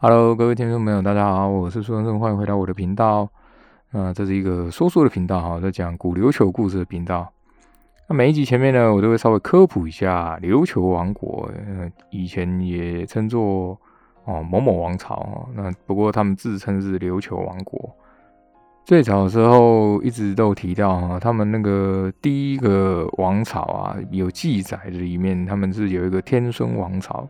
Hello，各位听众朋友，大家好，我是苏先生，欢迎回到我的频道。那这是一个说书的频道哈，在讲古琉球故事的频道。那每一集前面呢，我都会稍微科普一下琉球王国，呃，以前也称作哦某某王朝哈。那不过他们自称是琉球王国。最早的时候一直都提到哈，他们那个第一个王朝啊，有记载的里面，他们是有一个天孙王朝。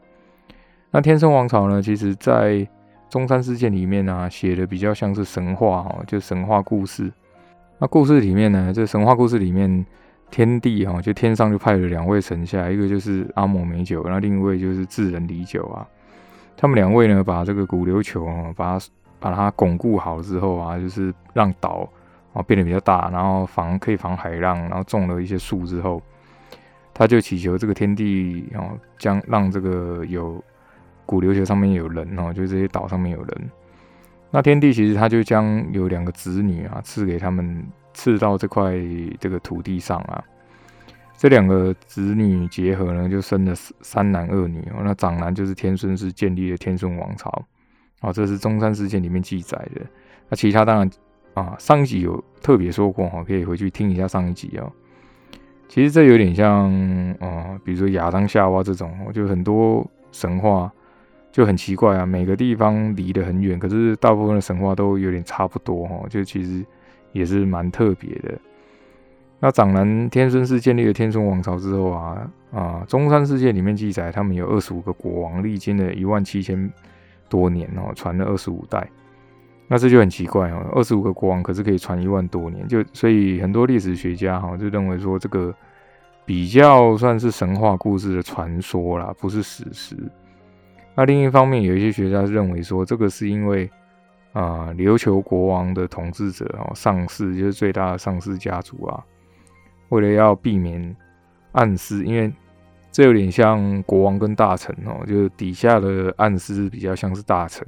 那天生王朝呢？其实，在中山事件里面呢，写的比较像是神话哈，就神话故事。那故事里面呢，这神话故事里面，天帝哈，就天上就派了两位神下，一个就是阿摩美酒，然后另一位就是智人李酒啊。他们两位呢，把这个古琉球啊，把它把它巩固好之后啊，就是让岛啊变得比较大，然后防可以防海浪，然后种了一些树之后，他就祈求这个天帝啊，将让这个有。古琉球上面有人哦，就这些岛上面有人。那天帝其实他就将有两个子女啊赐给他们，赐到这块这个土地上啊。这两个子女结合呢，就生了三男二女哦。那长男就是天孙，是建立了天孙王朝哦。这是中山事件里面记载的。那其他当然啊，上一集有特别说过哈，可以回去听一下上一集哦。其实这有点像啊，比如说亚当夏娃这种，就很多神话。就很奇怪啊，每个地方离得很远，可是大部分的神话都有点差不多哈，就其实也是蛮特别的。那长男天孙是建立了天孙王朝之后啊啊，中山世界里面记载，他们有二十五个国王，历经了一万七千多年哦，传了二十五代。那这就很奇怪哦，二十五个国王可是可以传一万多年，就所以很多历史学家哈就认为说这个比较算是神话故事的传说啦，不是史实。那另一方面，有一些学家认为说，这个是因为啊，琉球国王的统治者哦，上氏就是最大的上氏家族啊，为了要避免暗示，因为这有点像国王跟大臣哦，就是底下的暗示比较像是大臣，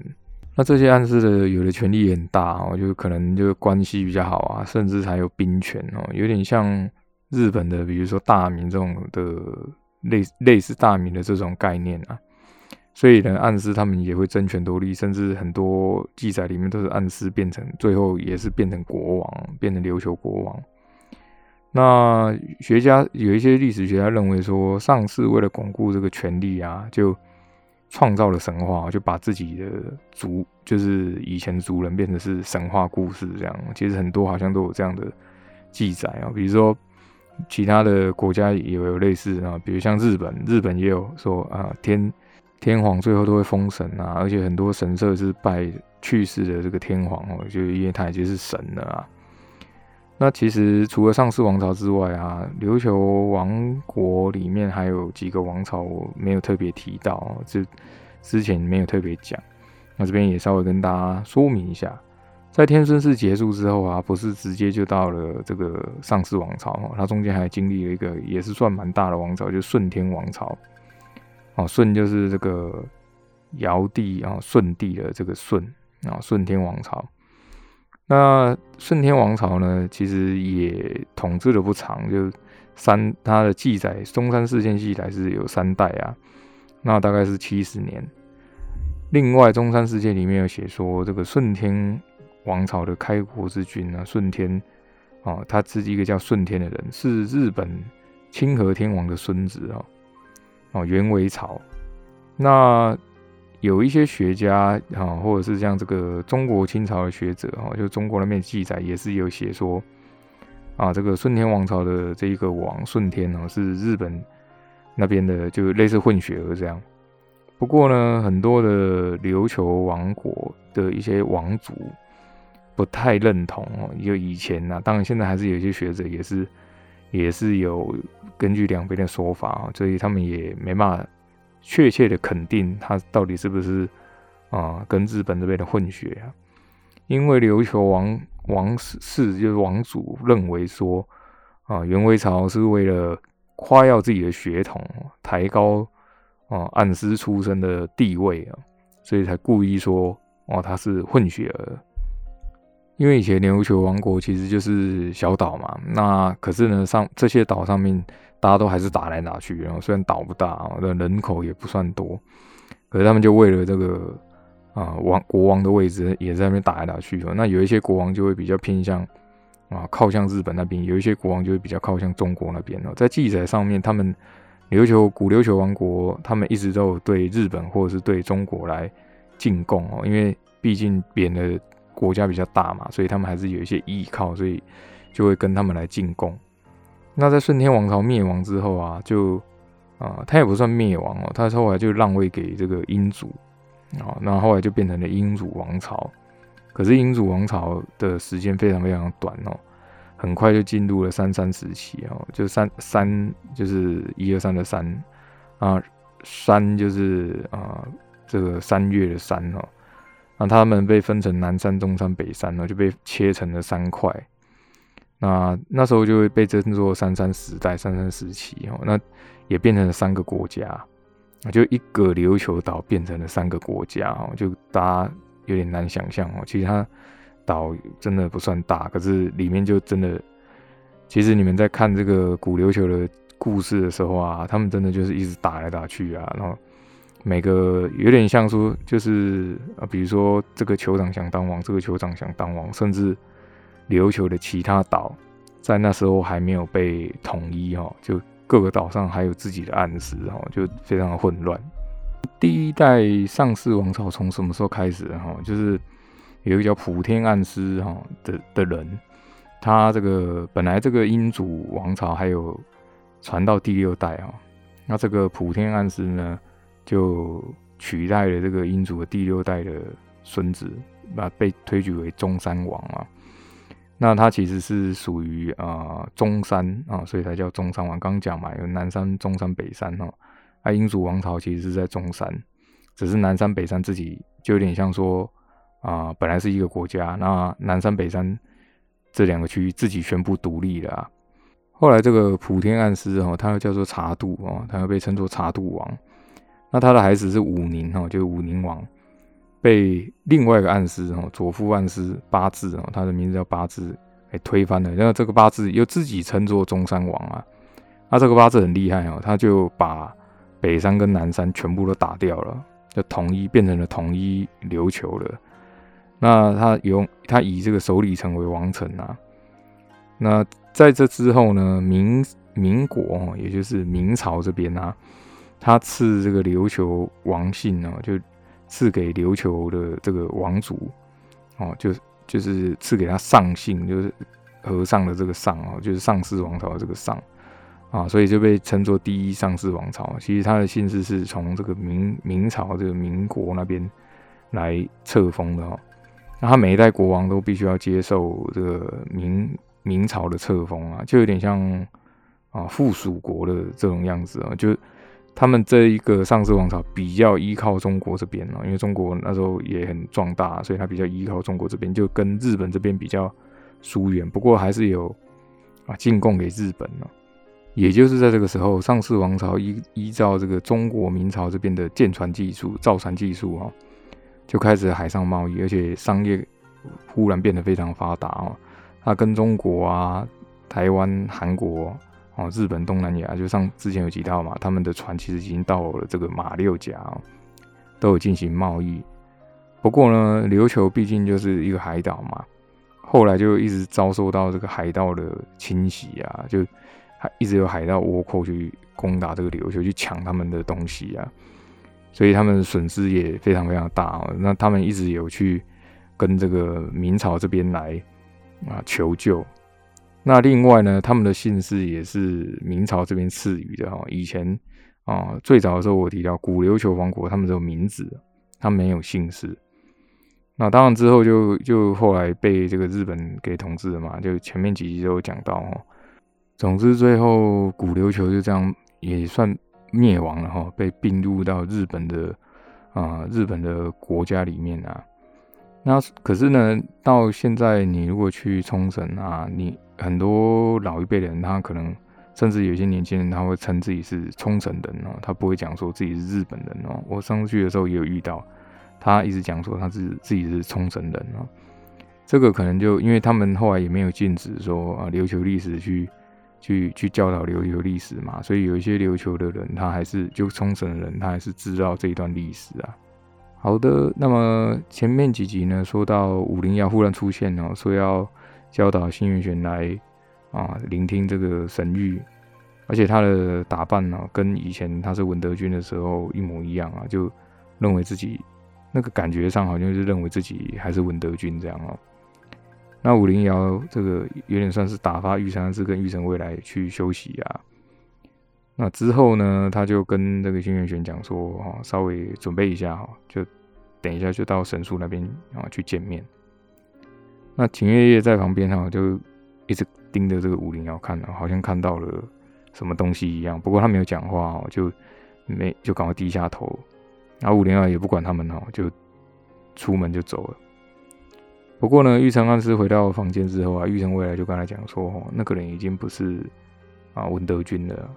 那这些暗示的有的权力也很大哦，就可能就关系比较好啊，甚至还有兵权哦，有点像日本的，比如说大明这种的类类似大明的这种概念啊。所以呢，暗示他们也会争权夺利，甚至很多记载里面都是暗示变成最后也是变成国王，变成琉球国王。那学家有一些历史学家认为说，上世为了巩固这个权力啊，就创造了神话，就把自己的族，就是以前族人变成是神话故事这样。其实很多好像都有这样的记载啊，比如说其他的国家也有类似啊，比如像日本，日本也有说啊天。天皇最后都会封神啊，而且很多神社是拜去世的这个天皇哦，就因为他已经是神了啊。那其实除了上世王朝之外啊，琉球王国里面还有几个王朝我没有特别提到，这之前没有特别讲。那这边也稍微跟大家说明一下，在天孙氏结束之后啊，不是直接就到了这个上世王朝，它中间还经历了一个也是算蛮大的王朝，就顺天王朝。哦，舜就是这个尧帝啊，舜帝的这个舜啊，舜天王朝。那舜天王朝呢，其实也统治的不长，就三，它的记载，中山事件记载是有三代啊，那大概是七十年。另外，中山事件里面有写说，这个舜天王朝的开国之君啊，舜天啊，他是一个叫舜天的人，是日本清和天王的孙子啊。哦，元为朝，那有一些学家啊，或者是像这个中国清朝的学者哈，就中国那边记载也是有写说啊，这个顺天王朝的这一个王顺天哦，是日本那边的，就类似混血儿这样。不过呢，很多的琉球王国的一些王族不太认同哦，就以前呢，当然现在还是有一些学者也是。也是有根据两边的说法，所以他们也没办法确切的肯定他到底是不是啊跟日本这边的混血啊。因为琉球王王室就是王祖认为说啊，元威朝是为了夸耀自己的血统，抬高啊暗司出身的地位啊，所以才故意说哦他是混血儿。因为以前琉球王国其实就是小岛嘛，那可是呢，上这些岛上面大家都还是打来打去，然后虽然岛不大，人口也不算多，可是他们就为了这个啊王国王的位置也在那边打来打去哦。那有一些国王就会比较偏向啊靠向日本那边，有一些国王就会比较靠向中国那边哦。在记载上面，他们琉球古琉球王国，他们一直都有对日本或者是对中国来进贡哦，因为毕竟扁的国家比较大嘛，所以他们还是有一些依靠，所以就会跟他们来进贡。那在顺天王朝灭亡之后啊，就啊，他也不算灭亡哦，他后来就让位给这个英祖啊，那后来就变成了英祖王朝。可是英祖王朝的时间非常非常短哦，很快就进入了三三时期哦，就三三就是一二三的三啊，三就是啊这个三月的三哦，那他们被分成南山、中山、北山呢，就被切成了三块。那那时候就会被称作三山时代、三山时期哦，那也变成了三个国家，就一个琉球岛变成了三个国家哦，就大家有点难想象哦。其实它岛真的不算大，可是里面就真的，其实你们在看这个古琉球的故事的时候啊，他们真的就是一直打来打去啊，然后每个有点像说，就是啊，比如说这个酋长想当王，这个酋长想当王，甚至。琉球的其他岛在那时候还没有被统一哈，就各个岛上还有自己的暗司哈，就非常的混乱。第一代上世王朝从什么时候开始哈？就是有一个叫普天暗司哈的的人，他这个本来这个英祖王朝还有传到第六代哈，那这个普天暗司呢就取代了这个英祖的第六代的孙子，那被推举为中山王啊。那他其实是属于啊中山啊，所以才叫中山王。刚讲嘛，有南山、中山、北山哦。啊，英祖王朝其实是在中山，只是南山、北山自己就有点像说啊，本来是一个国家，那南山、北山这两个区域自己宣布独立了。后来这个普天暗司哦，他又叫做茶渡哦，他又被称作茶渡王。那他的孩子是武宁哦，就是武宁王。被另外一个暗司哦，左副暗司八字哦，他的名字叫八字，给推翻了。然后这个八字又自己称作中山王啊。那这个八字很厉害哦，他就把北山跟南山全部都打掉了，就统一变成了统一琉球了。那他用他以这个首里城为王城啊。那在这之后呢，民民国也就是明朝这边啊，他赐这个琉球王姓哦，就。赐给琉球的这个王族，哦，就就是赐给他上姓，就是和尚的这个上哦，就是上世王朝的这个上啊，所以就被称作第一上世王朝。其实他的姓氏是从这个明明朝这个民国那边来册封的哦。那他每一代国王都必须要接受这个明明朝的册封啊，就有点像啊附属国的这种样子啊，就。他们这一个上世王朝比较依靠中国这边哦，因为中国那时候也很壮大，所以他比较依靠中国这边，就跟日本这边比较疏远。不过还是有啊进贡给日本了。也就是在这个时候，上世王朝依依照这个中国明朝这边的舰船技术、造船技术哦，就开始海上贸易，而且商业忽然变得非常发达哦。他跟中国啊、台湾、韩国。哦，日本、东南亚就像之前有提到嘛，他们的船其实已经到了这个马六甲哦，都有进行贸易。不过呢，琉球毕竟就是一个海岛嘛，后来就一直遭受到这个海盗的侵袭啊，就还一直有海盗倭寇去攻打这个琉球，去抢他们的东西啊，所以他们损失也非常非常大哦。那他们一直有去跟这个明朝这边来啊求救。那另外呢，他们的姓氏也是明朝这边赐予的哈。以前啊，最早的时候我提到古琉球王国，他们只有名字，他没有姓氏。那当然之后就就后来被这个日本给统治了嘛，就前面几集都有讲到哦。总之最后古琉球就这样也算灭亡了哈，被并入到日本的啊日本的国家里面啊。那可是呢，到现在你如果去冲绳啊，你很多老一辈的人，他可能甚至有些年轻人，他会称自己是冲绳人哦，他不会讲说自己是日本人哦。我上次去的时候也有遇到，他一直讲说他是自己是冲绳人哦。这个可能就因为他们后来也没有禁止说啊琉球历史去去去教导琉球历史嘛，所以有一些琉球的人，他还是就冲绳的人，他还是知道这一段历史啊。好的，那么前面几集呢，说到武灵瑶忽然出现哦，说要教导新月玄来啊聆听这个神谕，而且他的打扮呢，跟以前他是文德军的时候一模一样啊，就认为自己那个感觉上好像是认为自己还是文德军这样哦。那武灵瑶这个有点算是打发玉山之跟玉成未来去休息啊。那之后呢，他就跟这个新月玄讲说，哈，稍微准备一下哈，就等一下就到神树那边啊去见面。那秦月月在旁边哈，就一直盯着这个武灵瑶看，好像看到了什么东西一样。不过他没有讲话哦，就没就赶快低下头。然后武灵瑶也不管他们哦，就出门就走了。不过呢，玉成暗师回到房间之后啊，玉成未来就跟他讲说，哦，那个人已经不是啊文德军了。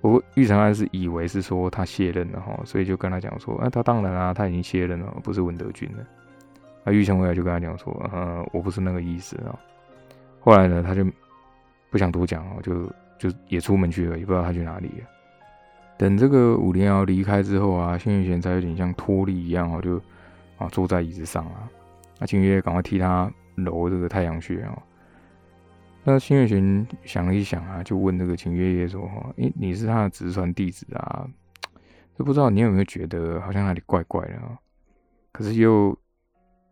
不过玉成安是以为是说他卸任了哈，所以就跟他讲说，哎，他当然啊，他已经卸任了，不是文德军了。那玉成未来就跟他讲说，呃，我不是那个意思啊。后来呢，他就不想多讲哦，就就也出门去了，也不知道他去哪里了。等这个武灵瑶离开之后啊，新月玄才有点像脱力一样哦，就啊坐在椅子上啊。那清月赶快替他揉这个太阳穴啊。那新月玄想了一想啊，就问这个秦月夜说：“哈，诶，你是他的直传弟子啊，就不知道你有没有觉得好像哪里怪怪的啊？可是又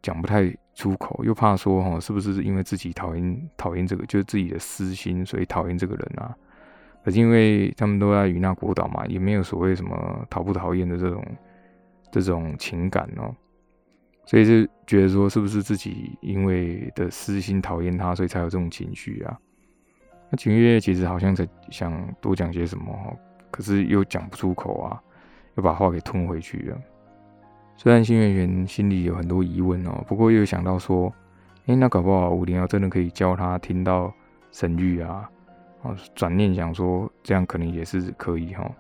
讲不太出口，又怕说哈，是不是因为自己讨厌讨厌这个，就是自己的私心，所以讨厌这个人啊？可是因为他们都在与那国岛嘛，也没有所谓什么讨不讨厌的这种这种情感哦。”所以就觉得说，是不是自己因为的私心讨厌他，所以才有这种情绪啊？那秦月其实好像在想多讲些什么，可是又讲不出口啊，又把话给吞回去了。虽然新月玄心里有很多疑问哦，不过又想到说，哎，那搞不好武零幺真的可以教他听到神谕啊，啊，转念想说，这样可能也是可以哈。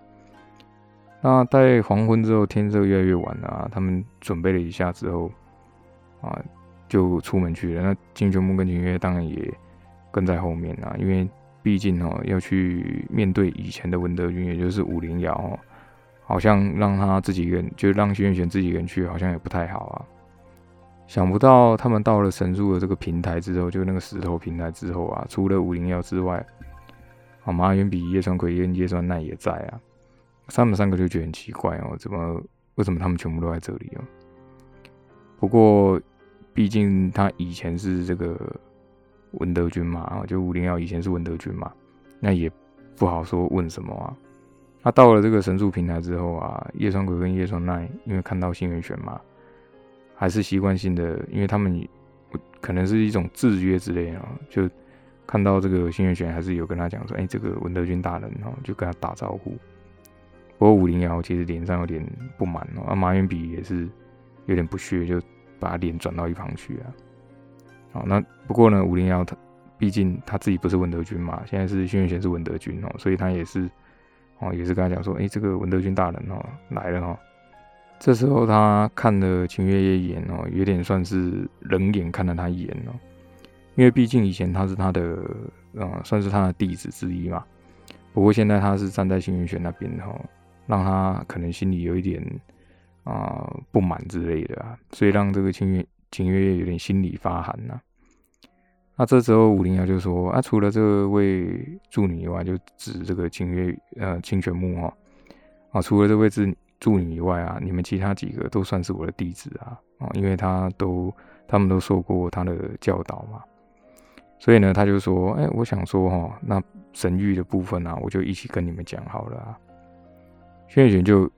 那在黄昏之后，天色越来越晚了，他们准备了一下之后，啊，就出门去了。那金泉木跟金月当然也跟在后面啊，因为毕竟哦要去面对以前的文德军，也就是武灵瑶哦，好像让他自己一个人，就让轩辕去自己一个人去，好像也不太好啊。想不到他们到了神树的这个平台之后，就那个石头平台之后啊，除了武灵瑶之外，啊，马远比叶川葵跟叶川奈也在啊。他们三个就觉得很奇怪哦，怎么为什么他们全部都在这里哦？不过毕竟他以前是这个文德军嘛，就武零幺以前是文德军嘛，那也不好说问什么啊。他到了这个神树平台之后啊，叶川鬼跟叶川奈因为看到新元玄嘛，还是习惯性的，因为他们可能是一种制约之类啊，就看到这个新元玄还是有跟他讲说，哎，这个文德军大人哦，就跟他打招呼。不过武灵瑶其实脸上有点不满哦，啊马远比也是有点不屑，就把脸转到一旁去啊。好，那不过呢，武灵瑶他毕竟他自己不是文德军嘛，现在是轩辕玄是文德军哦，所以他也是哦，也是跟他讲说，哎，这个文德军大人哦来了哦。这时候他看了秦月夜一眼哦，有点算是冷眼看了他一眼哦，因为毕竟以前他是他的，嗯，算是他的弟子之一嘛。不过现在他是站在星云玄那边哈。让他可能心里有一点啊不满之类的啊，所以让这个秦月清月有点心里发寒呐。那这时候武灵瑶就说啊，除了这位助女以外，就指这个清月呃清泉木哈啊，除了这位助助女以外啊，你们其他几个都算是我的弟子啊啊，因为他都他们都受过他的教导嘛，所以呢，他就说哎，我想说哈，那神谕的部分啊，我就一起跟你们讲好了啊。轩辕玄就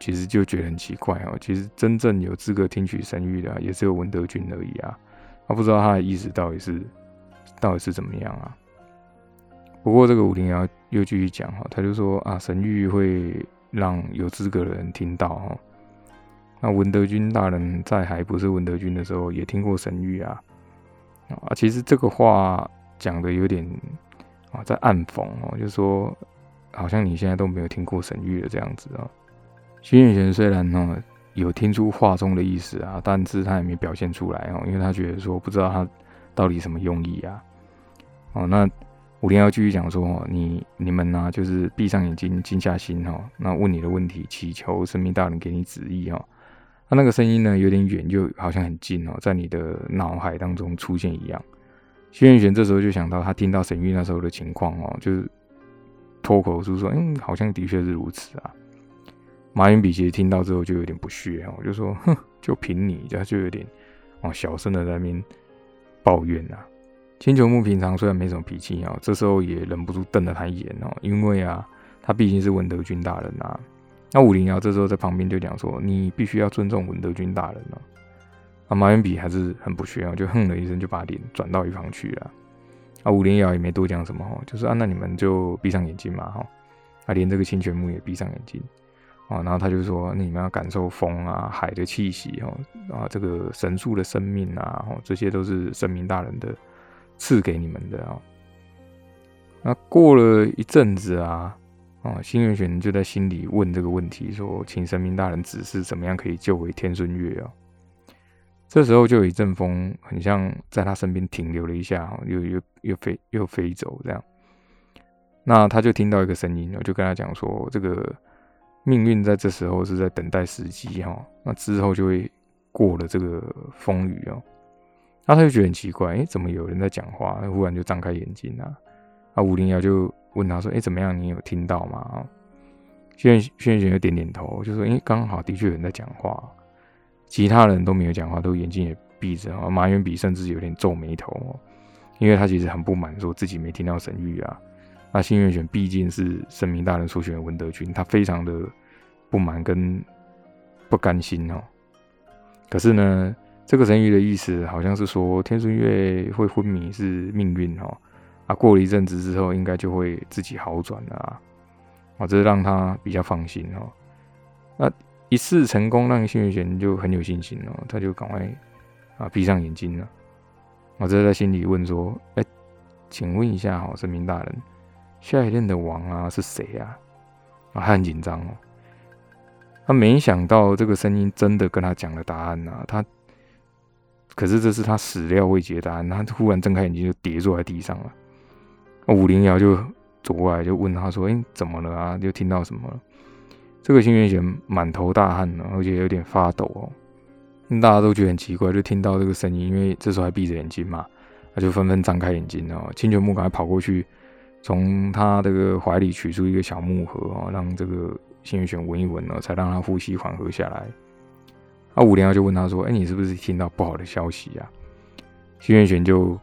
其实就觉得很奇怪哦，其实真正有资格听取神谕的也只有文德君而已啊，他不知道他的意思到底是到底是怎么样啊。不过这个武灵瑶又继续讲哈，他就说啊，神谕会让有资格的人听到哈。那文德君大人在还不是文德君的时候也听过神谕啊啊，其实这个话讲的有点啊在暗讽哦，就说。好像你现在都没有听过神谕的这样子啊。徐远贤虽然呢有听出话中的意思啊，但是他也没表现出来哦，因为他觉得说不知道他到底什么用意啊。哦，那武林要继续讲说哦，你你们呢就是闭上眼睛，静下心哦，那问你的问题，祈求神明大人给你旨意哦。那那个声音呢，有点远，就好像很近哦，在你的脑海当中出现一样。新月玄这时候就想到他听到沈玉那时候的情况哦，就是脱口说说，嗯，好像的确是如此啊。马云比其实听到之后就有点不屑哦，就说，哼，就凭你，他就有点哦小声的在那边抱怨啊。青球木平常虽然没什么脾气啊，这时候也忍不住瞪了他一眼哦，因为啊，他毕竟是文德军大人啊。那武林瑶这时候在旁边就讲说：“你必须要尊重文德军大人啊！”啊，马云比还是很不屑啊，就哼了一声，就把脸转到一旁去了。啊，武林瑶也没多讲什么哈，就说：“啊，那你们就闭上眼睛嘛哈。”啊，连这个清泉木也闭上眼睛啊，然后他就说：“你们要感受风啊、海的气息哦，啊，这个神树的生命啊，哦，这些都是神明大人的赐给你们的啊。”那过了一阵子啊。哦，新元玄就在心里问这个问题，说：“请神明大人指示，怎么样可以救回天孙月啊？”这时候就有一阵风，很像在他身边停留了一下，又又又飞又飞走这样。那他就听到一个声音，我就跟他讲说：“这个命运在这时候是在等待时机哈，那之后就会过了这个风雨哦。”那他就觉得很奇怪，哎，怎么有人在讲话？忽然就张开眼睛啊！啊，五零幺就。问他说：“哎，怎么样？你有听到吗？”啊，轩轩轩就点点头，就说：“哎，刚好的确有人在讲话，其他人都没有讲话，都眼睛也闭着。”啊，马元比甚至有点皱眉头，因为他其实很不满，说自己没听到神谕啊。那新月选毕竟是神明大人所选的文德君，他非常的不满跟不甘心哦。可是呢，这个神谕的意思好像是说天孙月会昏迷是命运哦。啊，过了一阵子之后，应该就会自己好转了啊！啊，这让他比较放心哦。那一次成功，让幸运玄就很有信心哦，他就赶快啊闭上眼睛了。我这在心里问说：“哎，请问一下哈，神明大人，下一任的王啊是谁呀？”啊，他很紧张哦。他没想到这个声音真的跟他讲了答案呐。他可是这是他始料未及的答案，他忽然睁开眼睛就跌坐在地上了。武灵瑶就走过来，就问他说：“哎，怎么了啊？又听到什么？”这个新元玄满头大汗呢，而且有点发抖哦。大家都觉得很奇怪，就听到这个声音，因为这时候还闭着眼睛嘛，他就纷纷张开眼睛哦。清泉木赶快跑过去，从他这个怀里取出一个小木盒啊，让这个新元玄闻一闻呢，才让他呼吸缓和下来。啊，武灵瑶就问他说：“哎，你是不是听到不好的消息啊？”新元玄就。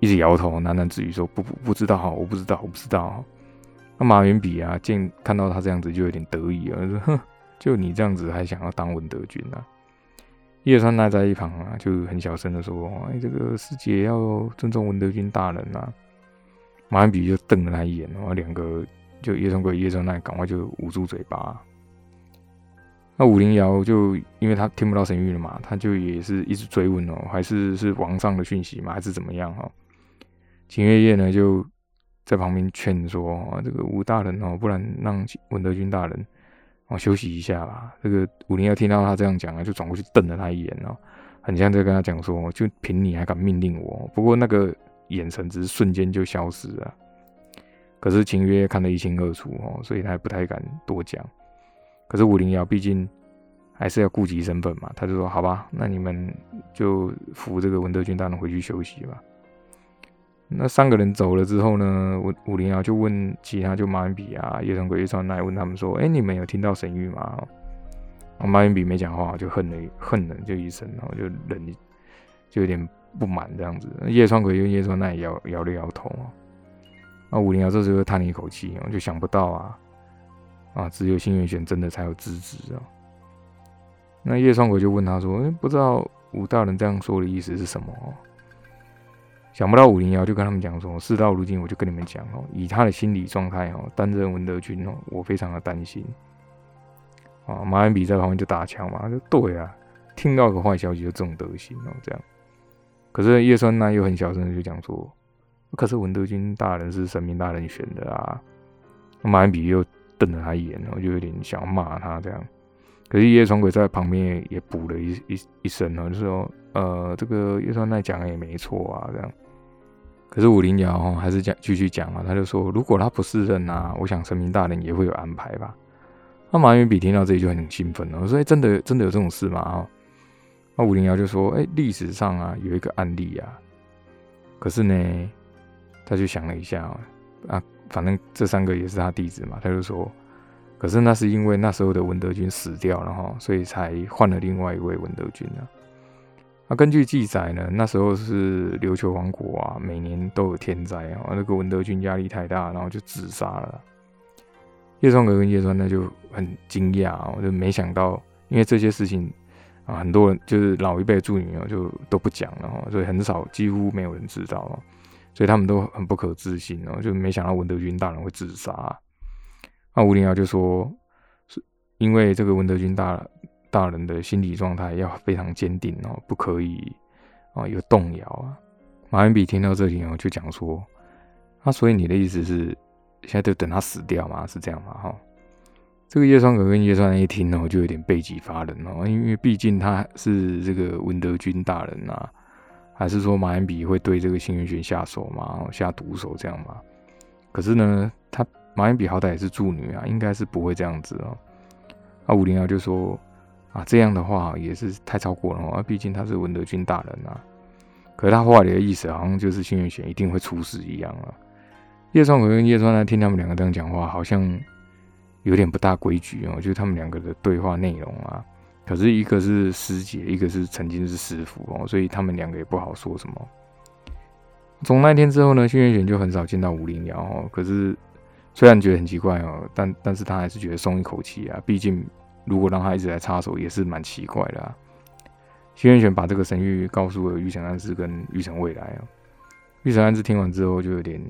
一直摇头，喃喃自语说：“不不不知道，我不知道，我不知道。”那马云比啊，见看到他这样子，就有点得意啊，说：“哼，就你这样子，还想要当文德君啊？”叶川奈在一旁啊，就很小声的说：“哎，这个师姐要尊重文德君大人啊。”马云比就瞪了他一眼，然后两个就叶川贵、叶川奈赶快就捂住嘴巴。那武灵瑶就因为他听不到神谕了嘛，他就也是一直追问哦，还是是王上的讯息嘛，还是怎么样哈？秦月夜呢，就在旁边劝说：“，这个武大人哦，不然让文德军大人哦休息一下吧。”这个武林瑶听到他这样讲啊，就转过去瞪了他一眼哦，很像在跟他讲说：“就凭你还敢命令我？”不过那个眼神只是瞬间就消失了。可是秦月看得一清二楚哦，所以他不太敢多讲。可是武林瑶毕竟还是要顾及身份嘛，他就说：“好吧，那你们就扶这个文德军大人回去休息吧。”那三个人走了之后呢？武武林瑶就问其他，就马云比啊、叶川鬼、叶川奈问他们说：“哎，你们有听到神谕吗？”马云比没讲话，就恨了恨了就一声，然后就冷，就有点不满这样子。叶川鬼跟叶川奈摇摇了摇头啊。那武林瑶这时候叹了一口气，就想不到啊啊，只有新元玄真的才有资质啊。那叶川鬼就问他说：“哎，不知道武大人这样说的意思是什么？”想不到五零幺就跟他们讲说，事到如今，我就跟你们讲哦，以他的心理状态哦，担任文德军哦，我非常的担心。啊，马恩比在旁边就打枪嘛，就对啊，听到个坏消息就这种德行哦，这样。可是叶川奈又很小声的就讲说，可是文德军大人是神明大人选的啊。马恩比又瞪了他一眼，然后就有点想要骂他这样。可是叶川鬼在旁边也补了一一一声哦，就说，呃，这个叶川奈讲的也没错啊，这样。可是武林瑶还是讲继续讲啊，他就说如果他不是人啊，我想神明大人也会有安排吧。那马云比听到这里就很兴奋了，我说：“哎，真的真的有这种事吗？”啊，那五零幺就说：“哎，历史上啊有一个案例啊，可是呢，他就想了一下啊，反正这三个也是他弟子嘛，他就说，可是那是因为那时候的文德军死掉了哈，所以才换了另外一位文德军啊。那根据记载呢，那时候是琉球王国啊，每年都有天灾啊，那个文德军压力太大，然后就自杀了。”叶双阁跟叶川呢就很惊讶我就没想到，因为这些事情啊，很多人就是老一辈助女哦，就都不讲了哈，所以很少，几乎没有人知道哦，所以他们都很不可置信哦，就没想到文德军大人会自杀。那吴林瑶就说，是因为这个文德军大大人的心理状态要非常坚定哦，不可以啊有动摇啊。马云比听到这里哦，就讲说，那所以你的意思是？现在就等他死掉嘛，是这样吗？哈，这个叶双阁跟叶川一听呢，我，就有点背脊发冷哦，因为毕竟他是这个文德军大人呐，还是说马延比会对这个新元玄下手嘛，下毒手这样嘛？可是呢，他马延比好歹也是助女啊，应该是不会这样子哦。啊，五零幺就说啊，这样的话也是太超过了哦，毕竟他是文德军大人啊。可是他话里的意思好像就是新元玄一定会出事一样啊。叶双可跟叶川呢，听他们两个这样讲话，好像有点不大规矩哦。就是他们两个的对话内容啊，可是一个是师姐，一个是曾经是师傅哦，所以他们两个也不好说什么。从那天之后呢，新元玄就很少见到吴灵瑶哦。可是虽然觉得很奇怪哦，但但是他还是觉得松一口气啊。毕竟如果让他一直来插手，也是蛮奇怪的。啊。新元玄把这个神谕告诉了玉成安师跟玉成未来啊。玉成安师听完之后就有点。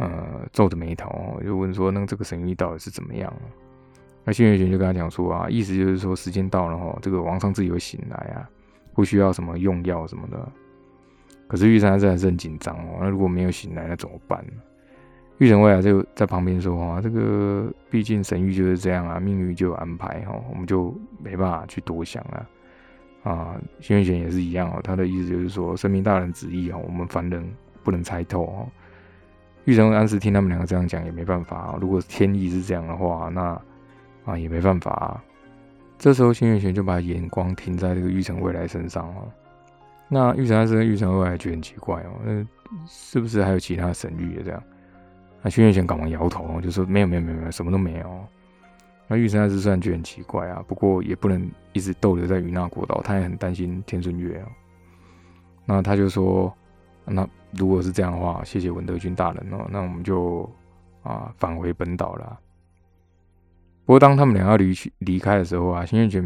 呃，皱着眉头，就问说：“那这个神谕到底是怎么样？”那新月玄就跟他讲说：“啊，意思就是说时间到了哈，这个王上自己会醒来啊，不需要什么用药什么的。”可是玉山还是很紧张哦。那如果没有醒来，那怎么办呢？玉神未来就在旁边说：“啊，这个毕竟神谕就是这样啊，命运就有安排哈，我们就没办法去多想了。”啊，新月玄也是一样哦，他的意思就是说，神明大人旨意哦，我们凡人不能猜透哦。玉成安时听他们两个这样讲也没办法啊，如果天意是这样的话，那啊也没办法。啊这时候新月玄就把眼光停在这个玉成未来身上了。那玉成安时跟玉成未来觉得很奇怪哦，那是不是还有其他神谕这样？那新月玄赶忙摇头，就说没有没有没有没有，什么都没有。那玉成安时虽然觉得很奇怪啊，不过也不能一直逗留在云那国岛，他也很担心天顺月啊。那他就说。那如果是这样的话，谢谢文德军大人哦，那我们就啊返回本岛了。不过当他们俩要离去离开的时候啊，新月泉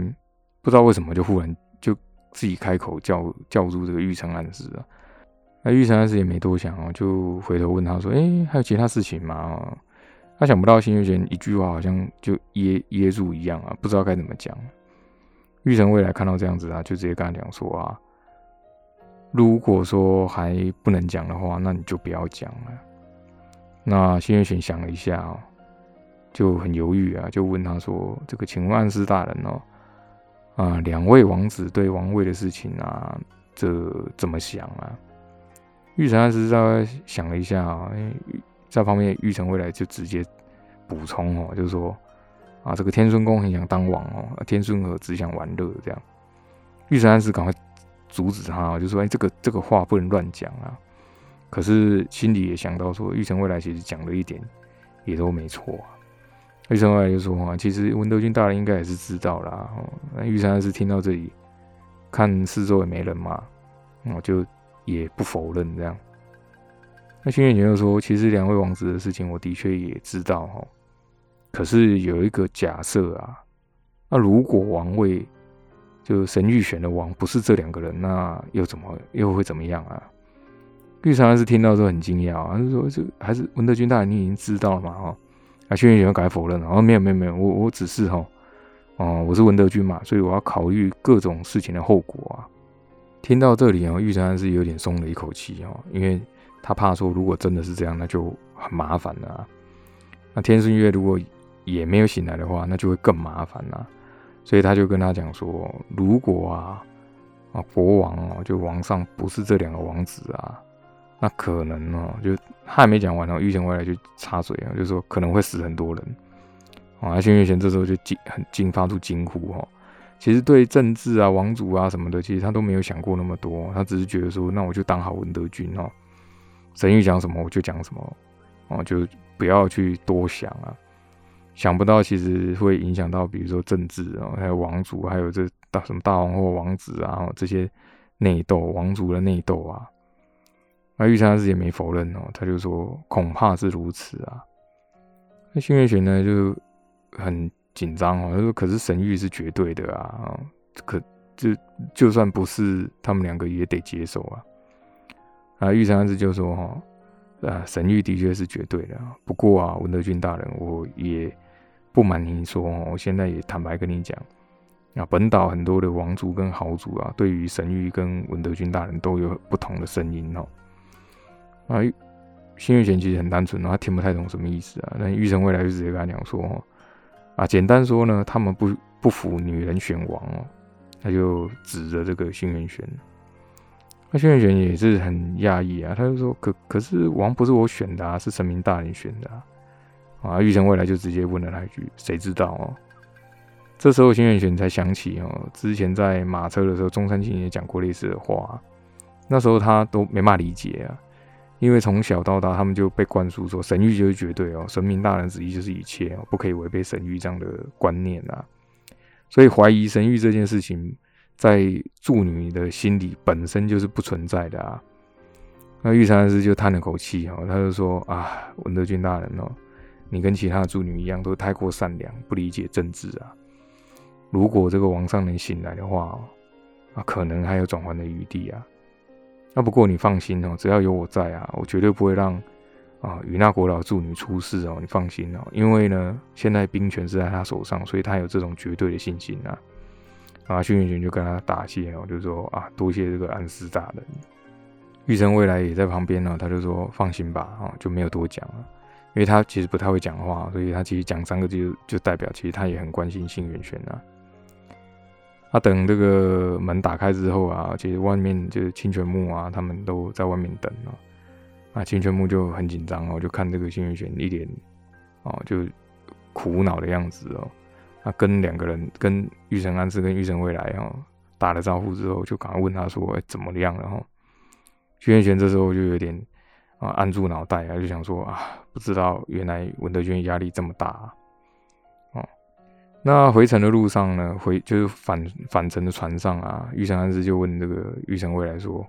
不知道为什么就忽然就自己开口叫叫住这个玉成暗示啊。那玉成暗示也没多想哦，就回头问他说：“哎，还有其他事情吗？”他想不到新月泉一句话好像就噎噎住一样啊，不知道该怎么讲。玉成未来看到这样子啊，就直接跟他讲说啊。如果说还不能讲的话，那你就不要讲了。那新月玄想了一下，就很犹豫啊，就问他说：“这个，请问暗师大人哦，啊，两位王子对王位的事情啊，这怎么想啊？”玉成暗师稍微想了一下啊，在旁边玉成未来就直接补充哦，就是说啊，这个天孙公很想当王哦，天孙和只想玩乐这样。玉成暗师赶快。阻止他，就说：“哎，这个这个话不能乱讲啊。”可是心里也想到说，玉成未来其实讲了一点，也都没错啊。玉成未来就说：“啊，其实文德军大人应该也是知道啦。”那玉成是听到这里，看四周也没人嘛，我就也不否认这样。那新月姐又说：“其实两位王子的事情，我的确也知道哈。可是有一个假设啊，那如果王位……”就神玉选的王不是这两个人，那又怎么又会怎么样啊？玉长安是听到之后很惊讶啊，他说：“这还是文德军大人，你已经知道了嘛？”哈，啊，轩辕玄改否认了，哦，没有没有没有，我我只是哈，哦，我是文德军嘛，所以我要考虑各种事情的后果啊。听到这里啊，玉长安是有点松了一口气哦，因为他怕说如果真的是这样，那就很麻烦了。那天顺月如果也没有醒来的话，那就会更麻烦了。所以他就跟他讲说，如果啊啊国王哦，就王上不是这两个王子啊，那可能哦，就他还没讲完哦，玉贤未来就插嘴啊，就说可能会死很多人。啊，轩辕玄这时候就惊很惊发出惊呼哈。其实对政治啊、王族啊什么的，其实他都没有想过那么多，他只是觉得说，那我就当好文德君哦，神谕讲什么我就讲什么哦，就不要去多想啊。想不到其实会影响到，比如说政治啊，还有王族，还有这大什么大王或王子啊，这些内斗，王族的内斗啊。那玉山自己也没否认哦，他就说恐怕是如此啊。那新月玄呢就很。紧张哦，他说：“可是神谕是绝对的啊，可就就算不是他们两个也得接受啊。”啊，玉山子就说：“哈，啊，神谕的确是绝对的。不过啊，文德俊大人，我也不瞒您说哦，我现在也坦白跟你讲，啊，本岛很多的王族跟豪族啊，对于神谕跟文德军大人都有不同的声音哦。啊，新月玄其实很单纯哦他听不太懂什么意思啊。那玉成未来就直接跟他讲说。”啊，简单说呢，他们不不服女人选王哦，他就指着这个新元玄，那新元玄也是很讶异啊，他就说：“可可是王不是我选的啊，是神明大人选的啊。”啊，玉成未来就直接问了他一句：“谁知道哦？”这时候新元玄才想起哦，之前在马车的时候，中山青也讲过类似的话，那时候他都没法理解啊。因为从小到大，他们就被灌输说神谕就是绝对哦，神明大人旨意就是一切哦，不可以违背神谕这样的观念啊。所以怀疑神谕这件事情，在助女的心里本身就是不存在的啊。那玉山师就叹了口气哦，他就说啊，文德君大人哦，你跟其他的助女一样，都太过善良，不理解政治啊。如果这个王上能醒来的话，啊，可能还有转圜的余地啊。那不过你放心哦，只要有我在啊，我绝对不会让啊与那国老助女出事哦。你放心哦，因为呢，现在兵权是在他手上，所以他有这种绝对的信心啊。啊，训练员就跟他答谢哦，就说啊，多谢这个安师大人。玉成未来也在旁边呢，他就说放心吧，啊，就没有多讲了，因为他其实不太会讲话，所以他其实讲三个字就代表其实他也很关心信元玄啊。他等这个门打开之后啊，其实外面就是清泉木啊，他们都在外面等啊。啊，清泉木就很紧张哦，就看这个新元玄一脸哦，就苦恼的样子哦。他跟两个人，跟玉成安师跟玉成未来哦打了招呼之后，就赶快问他说：“，怎么样了？”哈，新元玄这时候就有点啊，按住脑袋啊，就想说啊，不知道原来文德军压力这么大啊。哦那回程的路上呢，回就是返返程的船上啊，玉成安师就问这个玉成未来说：“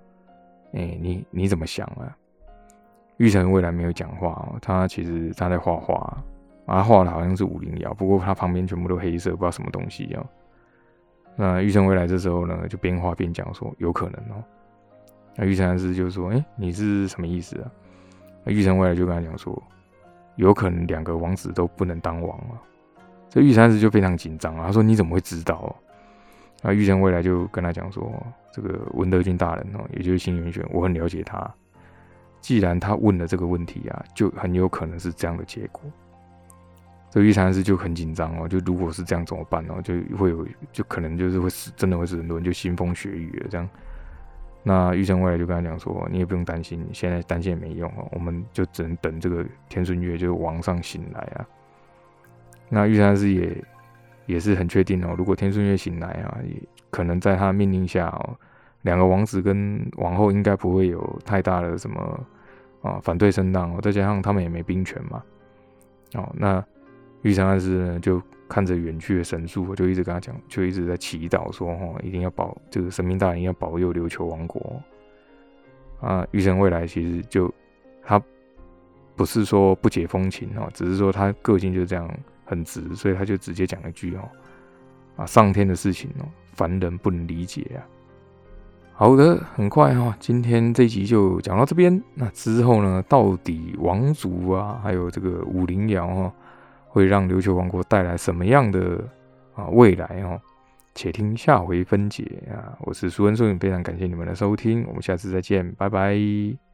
哎，你你怎么想啊？”玉成未来没有讲话哦，他其实他在画画，啊，画的好像是五零幺，不过他旁边全部都黑色，不知道什么东西哦。那玉成未来这时候呢，就边画边讲说：“有可能哦。”那玉成安师就说：“哎，你是什么意思啊？”那玉成未来就跟他讲说：“有可能两个王子都不能当王啊。”这玉山师就非常紧张啊，他说：“你怎么会知道？”啊，玉成未来就跟他讲说：“这个文德军大人哦，也就是新元玄，我很了解他。既然他问了这个问题啊，就很有可能是这样的结果。”这玉山师就很紧张哦，就如果是这样怎么办哦？就会有，就可能就是会死，真的会死很多人，就腥风血雨了这样。那玉成未来就跟他讲说：“你也不用担心，现在担心也没用哦，我们就只能等这个天顺月，就是王上醒来啊。”那玉山师也也是很确定哦，如果天顺月醒来啊，也可能在他命令下哦，两个王子跟王后应该不会有太大的什么啊反对声浪哦，再加上他们也没兵权嘛，哦，那玉山师呢就看着远去的神树，我就一直跟他讲，就一直在祈祷说哦，一定要保这个神明大人要保佑琉球王国啊，玉神未来其实就他不是说不解风情哦，只是说他个性就这样。很直，所以他就直接讲一句哦，啊，上天的事情哦，凡人不能理解啊。好的，很快哈，今天这集就讲到这边。那之后呢，到底王族啊，还有这个武陵瑶哈，会让琉球王国带来什么样的啊未来哦？且听下回分解啊。我是苏恩顺，非常感谢你们的收听，我们下次再见，拜拜。